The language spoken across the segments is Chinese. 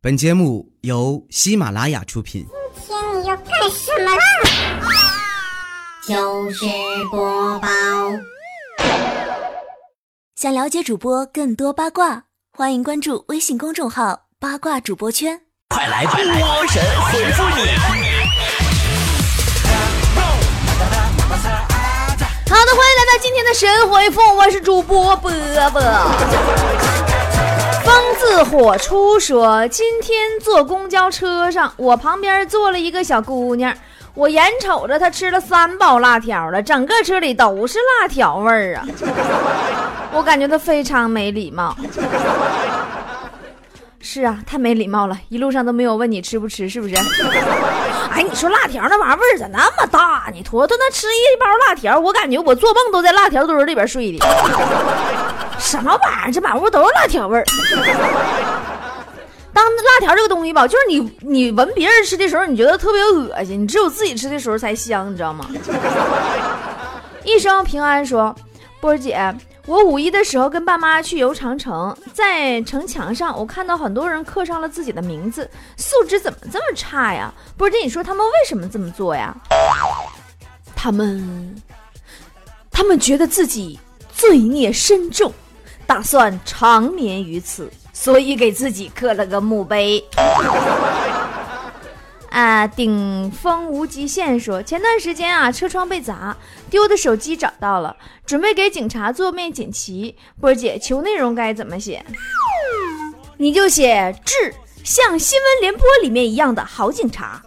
本节目由喜马拉雅出品。今天你要干什么啦？就是播报。想了解主播更多八卦，欢迎关注微信公众号“八卦主播圈”。快来快来，波神回复你！好的，欢迎来到今天的神回复，我是主播波波。风自火出说，今天坐公交车上，我旁边坐了一个小姑娘，我眼瞅着她吃了三包辣条了，整个车里都是辣条味儿啊！我感觉她非常没礼貌。是啊，太没礼貌了，一路上都没有问你吃不吃，是不是？哎，你说辣条那玩意儿味儿咋那么大呢？坨坨那吃一包辣条，我感觉我做梦都在辣条堆里边睡的。什么玩意儿？这满屋都是辣条味儿。当辣条这个东西吧，就是你你闻别人吃的时候，你觉得特别恶心，你只有自己吃的时候才香，你知道吗？一生平安说，波儿姐。我五一的时候跟爸妈去游长城，在城墙上我看到很多人刻上了自己的名字，素质怎么这么差呀？波儿姐，你说他们为什么这么做呀？他们，他们觉得自己罪孽深重，打算长眠于此，所以给自己刻了个墓碑。啊！顶峰无极限说，前段时间啊，车窗被砸，丢的手机找到了，准备给警察做面锦旗。波姐，求内容该怎么写？你就写致像新闻联播里面一样的好警察。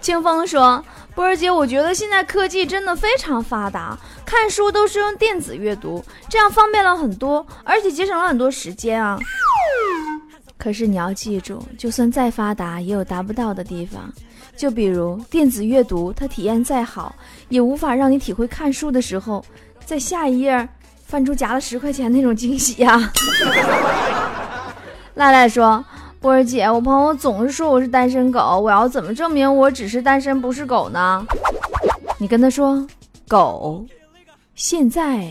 清风说，波儿姐，我觉得现在科技真的非常发达，看书都是用电子阅读，这样方便了很多，而且节省了很多时间啊。可是你要记住，就算再发达，也有达不到的地方。就比如电子阅读，它体验再好，也无法让你体会看书的时候，在下一页翻出夹了十块钱那种惊喜呀。赖赖说：“波儿姐，我朋友总是说我是单身狗，我要怎么证明我只是单身不是狗呢？”你跟他说：“狗，现在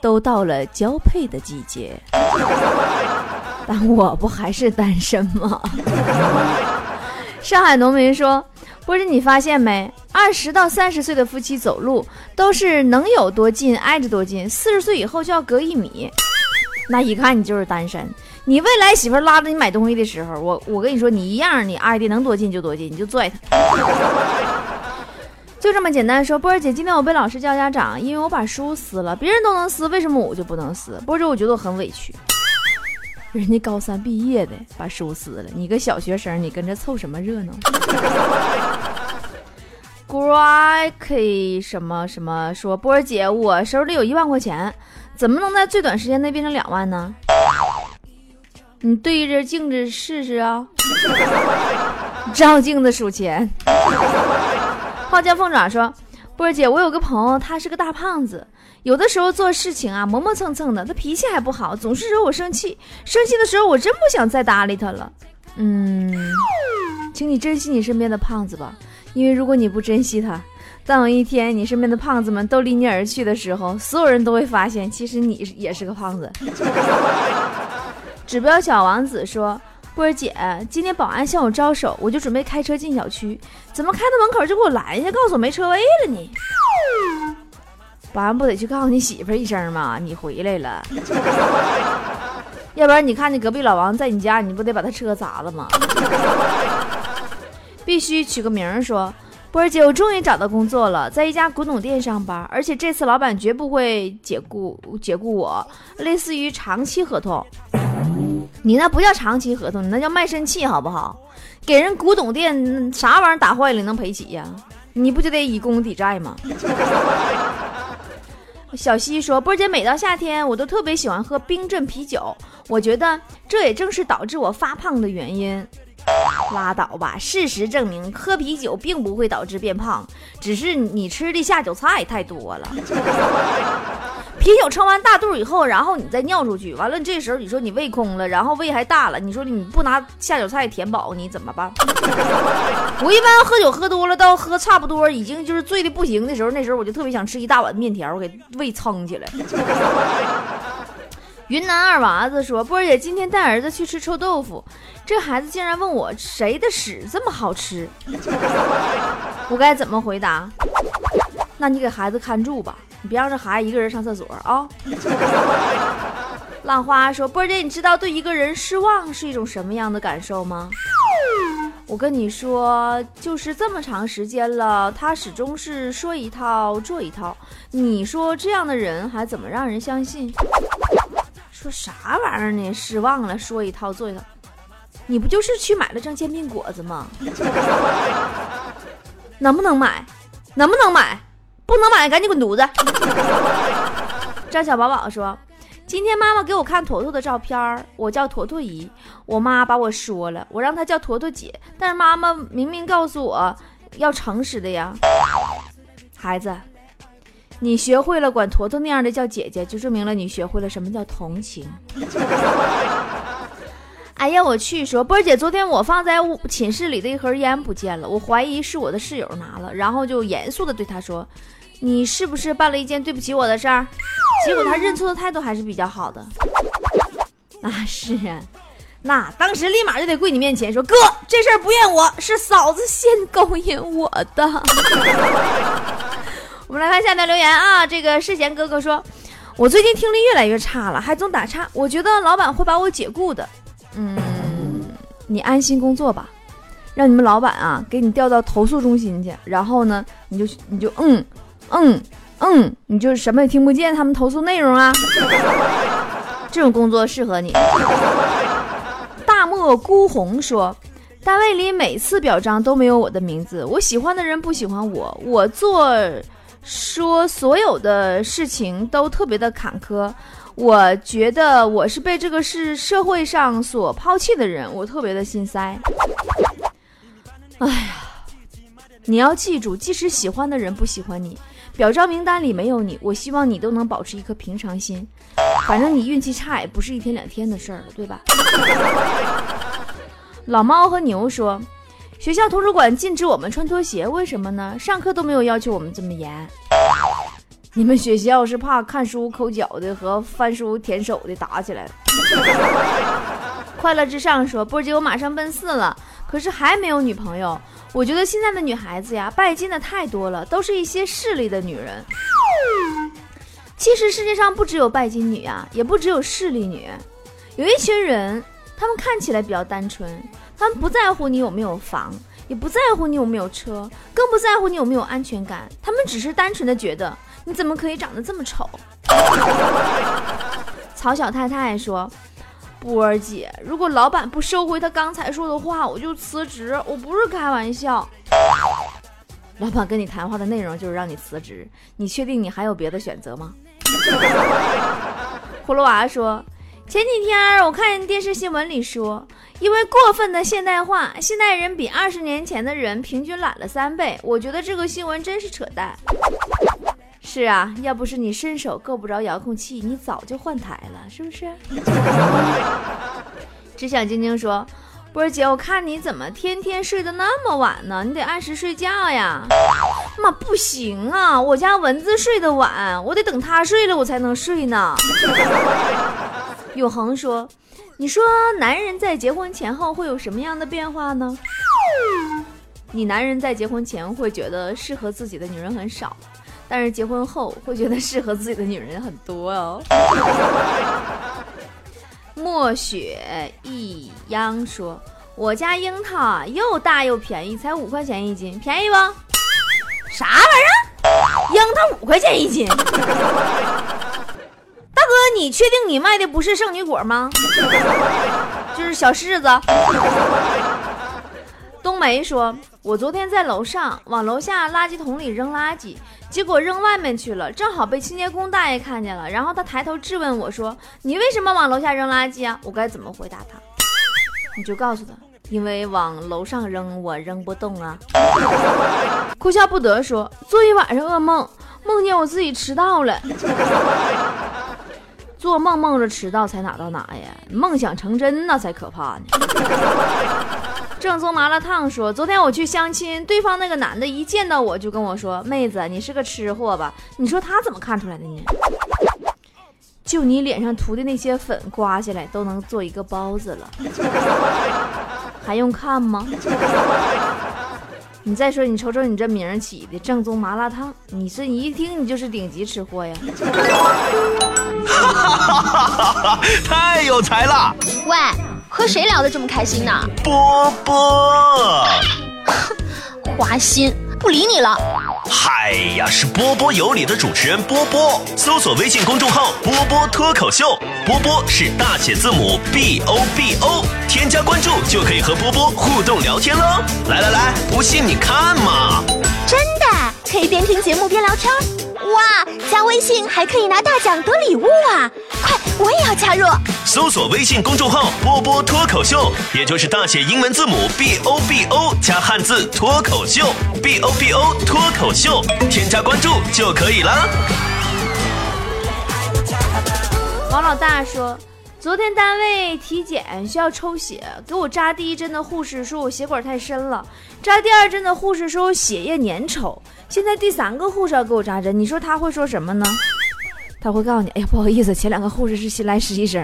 都到了交配的季节。”但我不还是单身吗？上海农民说：“不是你发现没？二十到三十岁的夫妻走路都是能有多近挨着多近，四十岁以后就要隔一米。那一看你就是单身。你未来媳妇拉着你买东西的时候，我我跟你说，你一样，你挨的能多近就多近，你就拽她。就这么简单。说波儿姐，今天我被老师叫家长，因为我把书撕了，别人都能撕，为什么我就不能撕？波儿姐，我觉得我很委屈。”人家高三毕业的把书撕了，你个小学生，你跟着凑什么热闹 g r a k 什么什么说波儿姐，我手里有一万块钱，怎么能在最短时间内变成两万呢？你对着镜子试试啊，照镜子数钱。花家凤爪说。波儿姐，我有个朋友，他是个大胖子，有的时候做事情啊磨磨蹭蹭的，他脾气还不好，总是惹我生气。生气的时候，我真不想再搭理他了。嗯，请你珍惜你身边的胖子吧，因为如果你不珍惜他，当有一天你身边的胖子们都离你而去的时候，所有人都会发现，其实你也是个胖子。指标小王子说。波儿姐，今天保安向我招手，我就准备开车进小区，怎么开到门口就给我拦下，告诉我没车位了呢？保安不得去告诉你媳妇一声吗？你回来了，要不然你看见隔壁老王在你家，你不得把他车砸了吗？必须取个名儿说，波儿姐，我终于找到工作了，在一家古董店上班，而且这次老板绝不会解雇解雇我，类似于长期合同。你那不叫长期合同，你那叫卖身契，好不好？给人古董店啥玩意儿打坏了能赔起呀？你不就得以工抵债吗？小西说：“波姐，每到夏天，我都特别喜欢喝冰镇啤酒，我觉得这也正是导致我发胖的原因。”拉倒吧！事实证明，喝啤酒并不会导致变胖，只是你吃的下酒菜太多了。啤酒撑完大肚以后，然后你再尿出去，完了这时候你说你胃空了，然后胃还大了，你说你不拿下酒菜填饱，你怎么办？我一般喝酒喝多了，到喝差不多已经就是醉的不行的时候，那时候我就特别想吃一大碗面条，给胃撑起来。云南二娃子说：“波儿姐今天带儿子去吃臭豆腐，这孩子竟然问我谁的屎这么好吃，我该怎么回答？那你给孩子看住吧，你别让这孩子一个人上厕所啊。”浪花说：“波儿姐，你知道对一个人失望是一种什么样的感受吗？”我跟你说，就是这么长时间了，他始终是说一套做一套。你说这样的人还怎么让人相信？说啥玩意儿呢？失望了，说一套做一套。你不就是去买了张煎饼果子吗？能不能买？能不能买？不能买，赶紧滚犊子！张小宝宝说。今天妈妈给我看坨坨的照片我叫坨坨姨。我妈把我说了，我让她叫坨坨姐，但是妈妈明明告诉我要诚实的呀。孩子，你学会了管坨坨那样的叫姐姐，就证明了你学会了什么叫同情。哎呀，我去！说波儿姐，昨天我放在寝室里的一盒烟不见了，我怀疑是我的室友拿了，然后就严肃的对她说：“你是不是办了一件对不起我的事儿？”结果他认错的态度还是比较好的，啊是啊，那当时立马就得跪你面前说哥，这事儿不怨我，是嫂子先勾引我的。我们来看下面留言啊，这个世贤哥哥说，我最近听力越来越差了，还总打岔，我觉得老板会把我解雇的。嗯，你安心工作吧，让你们老板啊给你调到投诉中心去，然后呢，你就你就嗯嗯。嗯，你就什么也听不见，他们投诉内容啊，这种工作适合你。大漠孤鸿说，单位里每次表彰都没有我的名字，我喜欢的人不喜欢我，我做说所有的事情都特别的坎坷，我觉得我是被这个是社会上所抛弃的人，我特别的心塞。哎呀，你要记住，即使喜欢的人不喜欢你。表彰名单里没有你，我希望你都能保持一颗平常心。反正你运气差也不是一天两天的事儿了，对吧？老猫和牛说，学校图书馆禁止我们穿拖鞋，为什么呢？上课都没有要求我们这么严。你们学校是怕看书抠脚的和翻书舔手的打起来。快乐至上说，波姐，我马上奔四了，可是还没有女朋友。我觉得现在的女孩子呀，拜金的太多了，都是一些势利的女人。其实世界上不只有拜金女啊，也不只有势利女，有一群人，他们看起来比较单纯，他们不在乎你有没有房，也不在乎你有没有车，更不在乎你有没有安全感，他们只是单纯的觉得你怎么可以长得这么丑。曹小太太说。波儿姐，如果老板不收回他刚才说的话，我就辞职。我不是开玩笑。老板跟你谈话的内容就是让你辞职，你确定你还有别的选择吗？葫芦娃说，前几天我看电视新闻里说，因为过分的现代化，现代人比二十年前的人平均懒了三倍。我觉得这个新闻真是扯淡。是啊，要不是你伸手够不着遥控器，你早就换台了，是不是？只想晶晶说：“波儿姐，我看你怎么天天睡得那么晚呢？你得按时睡觉呀。”妈，不行啊，我家蚊子睡得晚，我得等它睡了我才能睡呢。永恒说：“你说男人在结婚前后会有什么样的变化呢？你男人在结婚前会觉得适合自己的女人很少。”但是结婚后会觉得适合自己的女人很多哦。墨雪一央说：“我家樱桃又大又便宜，才五块钱一斤，便宜不？啥玩意儿？樱桃五块钱一斤？大哥，你确定你卖的不是圣女果吗？就是小柿子。”冬梅说：“我昨天在楼上往楼下垃圾桶里扔垃圾。”结果扔外面去了，正好被清洁工大爷看见了，然后他抬头质问我说：“你为什么往楼下扔垃圾啊？”我该怎么回答他？你就告诉他，因为往楼上扔我扔不动啊。哭笑不得说，做一晚上噩梦，梦见我自己迟到了。做梦梦着迟到才哪到哪呀？梦想成真那才可怕呢。正宗麻辣烫说：“昨天我去相亲，对方那个男的一见到我就跟我说，妹子，你是个吃货吧？你说他怎么看出来的呢？就你脸上涂的那些粉刮下来都能做一个包子了，还用看吗？你再说，你瞅瞅你这名儿起的正宗麻辣烫，你这一听你就是顶级吃货呀！哈哈哈哈太有才了，喂，和谁聊得这么开心呢？波波。花心，不理你了。嗨呀，是波波有理的主持人波波，搜索微信公众号“波波脱口秀”，波波是大写字母 B O B O，添加关注就可以和波波互动聊天喽。来来来，不信你看嘛，真的可以边听节目边聊天。哇，加微信还可以拿大奖得礼物啊！快，我也要加入。搜索微信公众号“波波脱口秀”，也就是大写英文字母 B O B O 加汉字脱口秀，B O B O 脱口秀，添加关注就可以了。王老大说，昨天单位体检需要抽血，给我扎第一针的护士说我血管太深了，扎第二针的护士说我血液粘稠，现在第三个护士要给我扎针，你说他会说什么呢？他会告诉你，哎呀，不好意思，前两个护士是新来实习生。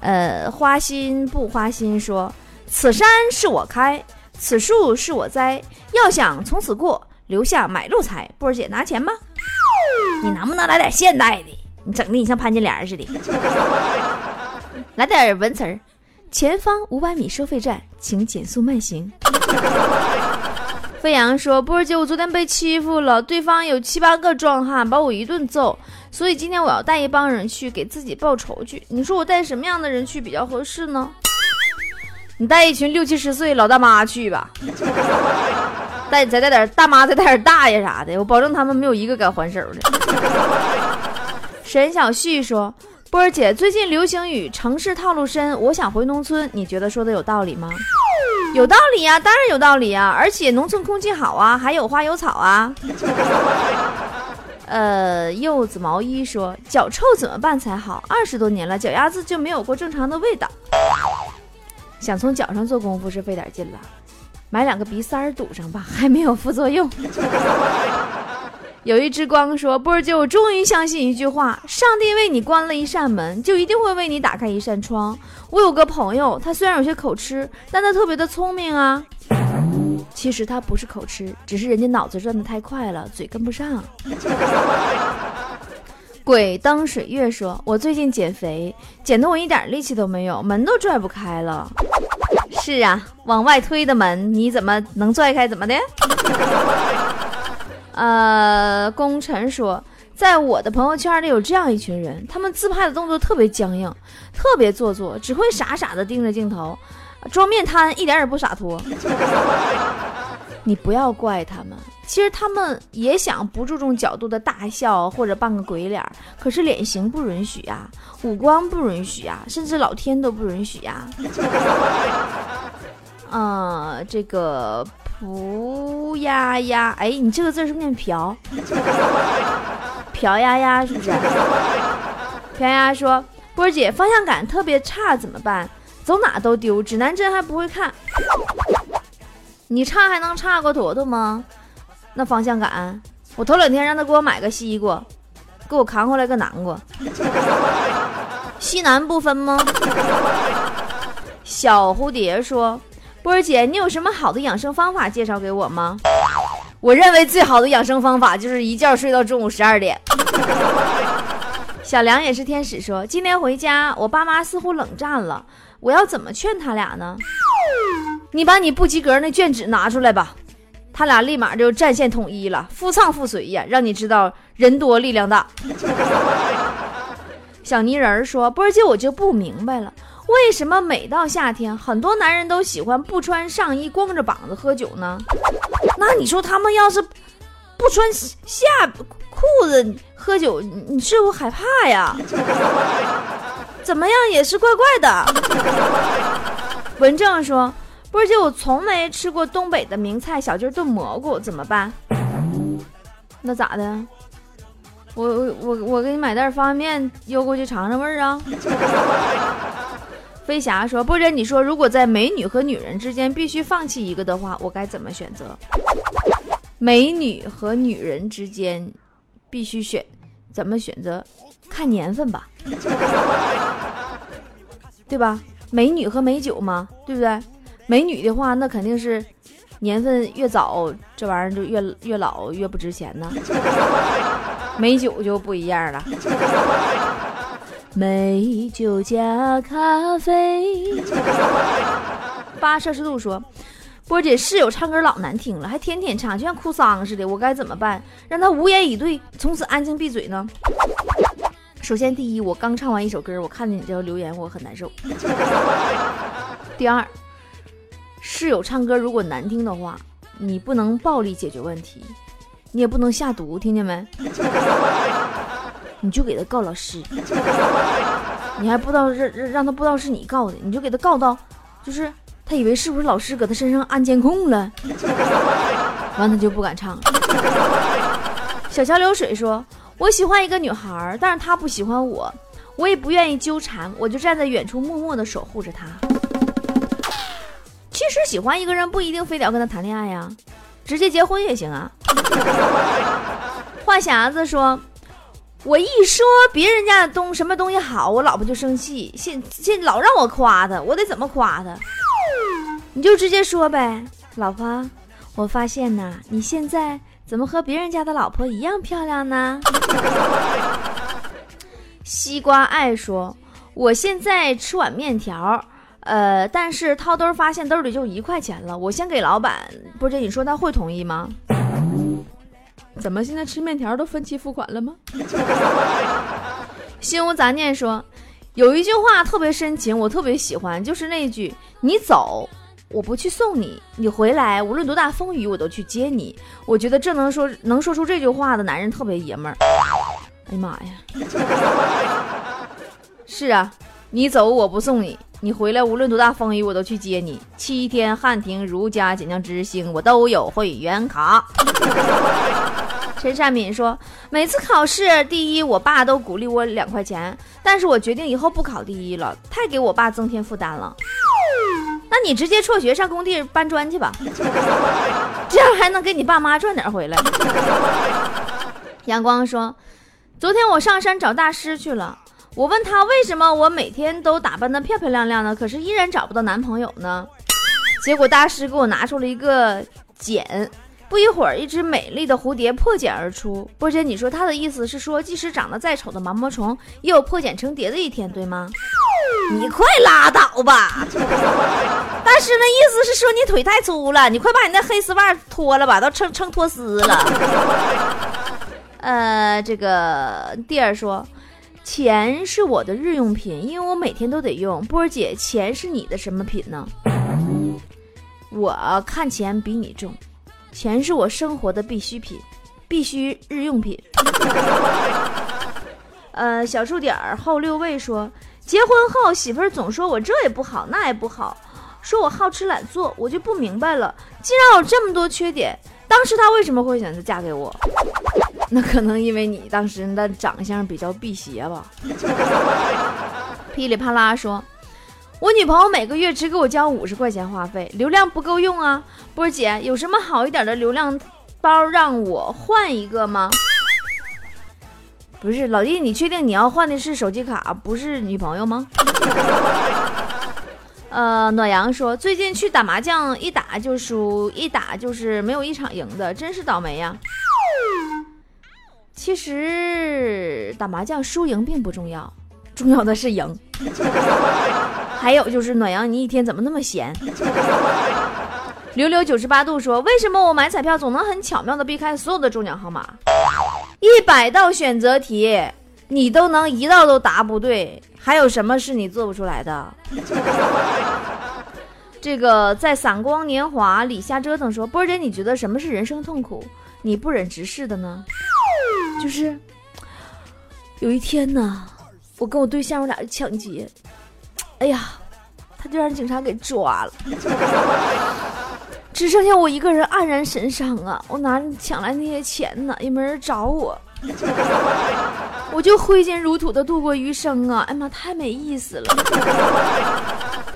呃，花心不花心说，此山是我开，此树是我栽，要想从此过，留下买路财。波儿姐拿钱吧，你能不能来点现代的？你整的你像潘金莲似的，来点文词儿。前方五百米收费站，请减速慢行。飞扬说：“波儿姐，我昨天被欺负了，对方有七八个壮汉把我一顿揍，所以今天我要带一帮人去给自己报仇去。你说我带什么样的人去比较合适呢？你带一群六七十岁老大妈去吧，带再带点大妈，再带点大爷啥的，我保证他们没有一个敢还手的。”沈小旭说：“波儿姐，最近流行语‘城市套路深’，我想回农村，你觉得说的有道理吗？”有道理呀，当然有道理呀，而且农村空气好啊，还有花有草啊。呃，柚子毛衣说脚臭怎么办才好？二十多年了，脚丫子就没有过正常的味道。想从脚上做功夫是费点劲了，买两个鼻塞堵上吧，还没有副作用。有一只光说波儿姐，我终于相信一句话：上帝为你关了一扇门，就一定会为你打开一扇窗。我有个朋友，他虽然有些口吃，但他特别的聪明啊。其实他不是口吃，只是人家脑子转的太快了，嘴跟不上。鬼灯水月说：“我最近减肥，减得我一点力气都没有，门都拽不开了。”是啊，往外推的门，你怎么能拽开？怎么的？呃，功臣说，在我的朋友圈里有这样一群人，他们自拍的动作特别僵硬，特别做作，只会傻傻的盯着镜头，装面瘫，一点也不洒脱。你不要怪他们，其实他们也想不注重角度的大笑或者扮个鬼脸，可是脸型不允许呀，五官不允许呀，甚至老天都不允许呀。嗯，这个。蒲丫丫，哎，你这个字是不念瓢？瓢丫丫是不是？瓢丫丫说：“波姐，方向感特别差怎么办？走哪都丢，指南针还不会看。你差还能差过坨坨吗？那方向感，我头两天让他给我买个西瓜，给我扛回来个南瓜，西南不分吗？”小蝴蝶说。波儿姐，你有什么好的养生方法介绍给我吗？我认为最好的养生方法就是一觉睡到中午十二点。小梁也是天使说，今天回家，我爸妈似乎冷战了，我要怎么劝他俩呢？你把你不及格那卷纸拿出来吧，他俩立马就战线统一了，夫唱妇随呀，让你知道人多力量大。小泥人说，波儿姐，我就不明白了。为什么每到夏天，很多男人都喜欢不穿上衣、光着膀子喝酒呢？那你说他们要是不穿下裤子喝酒，你是不是害怕呀？怎么样也是怪怪的。文正说：“波姐，我从没吃过东北的名菜小鸡炖蘑菇，怎么办？那咋的？我我我我给你买袋方便面邮过去尝尝味儿啊。”飞侠说：“不然，你说如果在美女和女人之间必须放弃一个的话，我该怎么选择？美女和女人之间必须选，怎么选择？看年份吧，对吧？美女和美酒嘛，对不对？美女的话，那肯定是年份越早，这玩意儿就越越老越不值钱呢。美酒就不一样了，美酒加咖啡。八摄氏度说。波姐室友唱歌老难听了，还天天唱，就像哭丧似的。我该怎么办？让他无言以对，从此安静闭嘴呢？首先，第一，我刚唱完一首歌，我看见你这条留言，我很难受。第二，室友唱歌如果难听的话，你不能暴力解决问题，你也不能下毒，听见没？你就给他告老师，你还不知道让让他不知道是你告的，你就给他告到，就是。他以为是不是老师搁他身上安监控了，完他就不敢唱了。小桥流水说：“我喜欢一个女孩，但是她不喜欢我，我也不愿意纠缠，我就站在远处默默的守护着她。其实喜欢一个人不一定非得要跟他谈恋爱呀，直接结婚也行啊。”话匣子说：“我一说别人家的东什么东西好，我老婆就生气，现现老让我夸她，我得怎么夸她？”你就直接说呗，老婆，我发现呐，你现在怎么和别人家的老婆一样漂亮呢？西瓜爱说，我现在吃碗面条，呃，但是掏兜发现兜里就一块钱了，我先给老板，不是，你说他会同意吗？怎么现在吃面条都分期付款了吗？心无杂念说，有一句话特别深情，我特别喜欢，就是那句“你走”。我不去送你，你回来，无论多大风雨，我都去接你。我觉得这能说能说出这句话的男人特别爷们儿。哎呀妈呀！是啊，你走我不送你，你回来无论多大风雨，我都去接你。七天汉庭、如家、锦江之星，我都有会员卡。陈善敏说，每次考试第一，我爸都鼓励我两块钱，但是我决定以后不考第一了，太给我爸增添负担了。那你直接辍学上工地搬砖去吧，这样还能给你爸妈赚点回来。阳光说：“昨天我上山找大师去了，我问他为什么我每天都打扮的漂漂亮亮的，可是依然找不到男朋友呢？结果大师给我拿出了一个茧，不一会儿，一只美丽的蝴蝶破茧而出。波姐，你说他的意思是说，即使长得再丑的毛毛虫，也有破茧成蝶的一天，对吗？”你快拉倒吧！大师那意思是说你腿太粗了，你快把你那黑丝袜脱了吧，都撑撑脱丝了。呃，这个弟儿说，钱是我的日用品，因为我每天都得用。波儿姐，钱是你的什么品呢？我看钱比你重，钱是我生活的必需品，必须日用品。呃，小数点儿后六位说。结婚后，媳妇儿总说我这也不好，那也不好，说我好吃懒做，我就不明白了。既然有这么多缺点，当时她为什么会选择嫁给我？那可能因为你当时的长相比较辟邪吧。噼里啪啦说，我女朋友每个月只给我交五十块钱话费，流量不够用啊。波儿姐，有什么好一点的流量包让我换一个吗？不是老弟，你确定你要换的是手机卡，不是女朋友吗？呃，暖阳说最近去打麻将，一打就输，一打就是没有一场赢的，真是倒霉呀。其实打麻将输赢并不重要，重要的是赢。还有就是暖阳，你一天怎么那么闲？溜溜九十八度说，为什么我买彩票总能很巧妙的避开所有的中奖号码？一百道选择题，你都能一道都答不对，还有什么是你做不出来的？这个在散光年华里瞎折腾说，波姐，你觉得什么是人生痛苦？你不忍直视的呢？就是有一天呢，我跟我对象我俩抢劫，哎呀，他就让警察给抓了。只剩下我一个人黯然神伤啊！我拿抢来那些钱呢，也没人找我，我就挥金如土的度过余生啊！哎妈，太没意思了，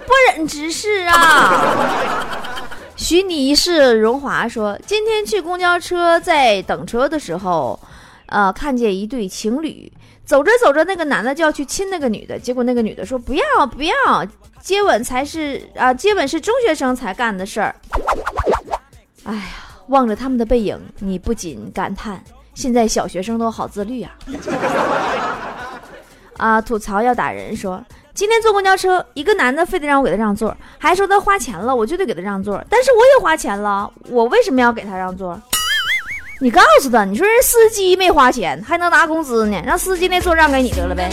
不忍直视啊！许你一世荣华说，今天去公交车在等车的时候，呃，看见一对情侣走着走着，那个男的就要去亲那个女的，结果那个女的说不要不要，接吻才是啊，接吻是中学生才干的事儿。哎呀，望着他们的背影，你不禁感叹，现在小学生都好自律啊。啊，吐槽要打人说。今天坐公交车，一个男的非得让我给他让座，还说他花钱了，我就得给他让座。但是我也花钱了，我为什么要给他让座？你告诉他，你说人司机没花钱，还能拿工资呢，让司机那座让给你得了呗。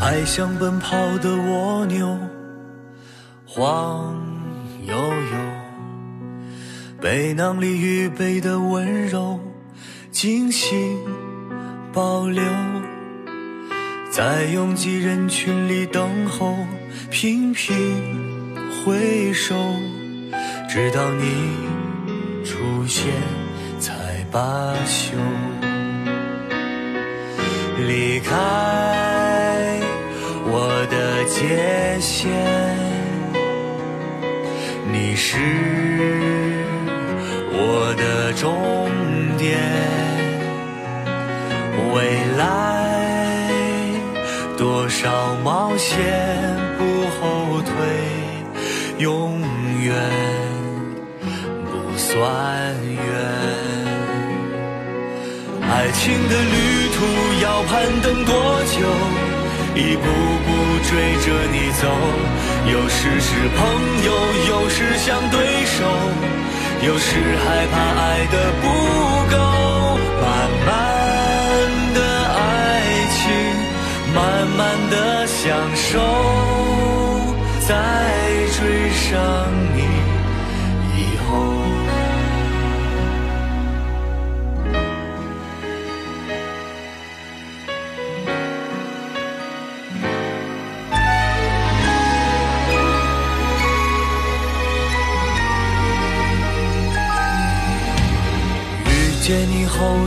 爱像奔跑的蜗牛，晃悠悠，背囊里预备的温柔，精心保留。在拥挤人群里等候，频频回首，直到你出现才罢休。离开我的界限，你是我的终点，未来。多少冒险不后退，永远算远。爱情的旅途要攀登多久？一步步追着你走，有时是朋友，有时像对手，有时害怕爱的不够，慢慢的爱情。慢慢的享受，在追上你以后。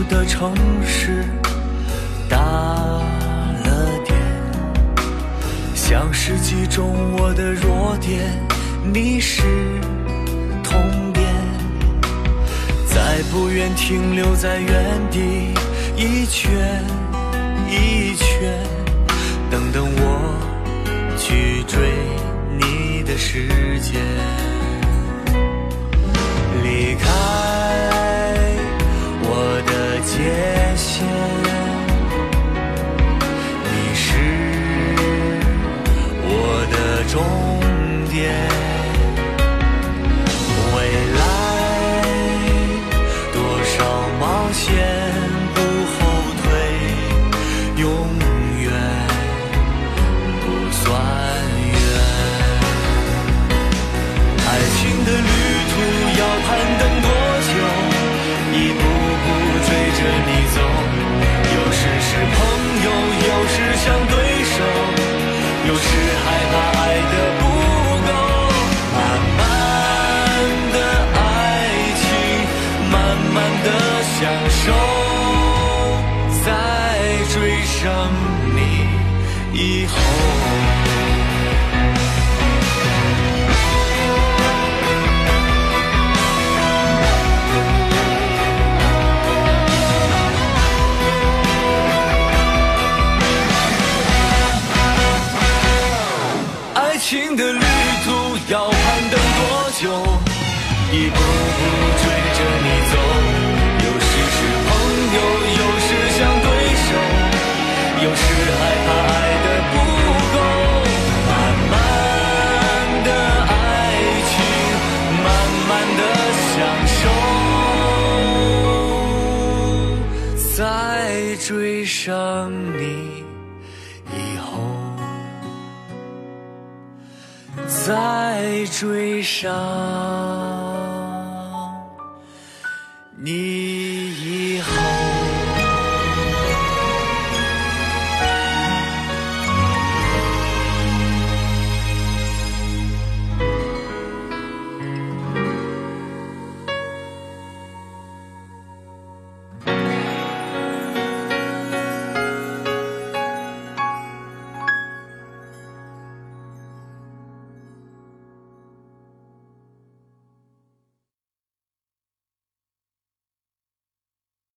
的城市，大了点。像是击中我的弱点，你是痛点，再不愿停留在原地，一圈一圈，等等我去追你的时间，等你以后。追上你以后，再追上。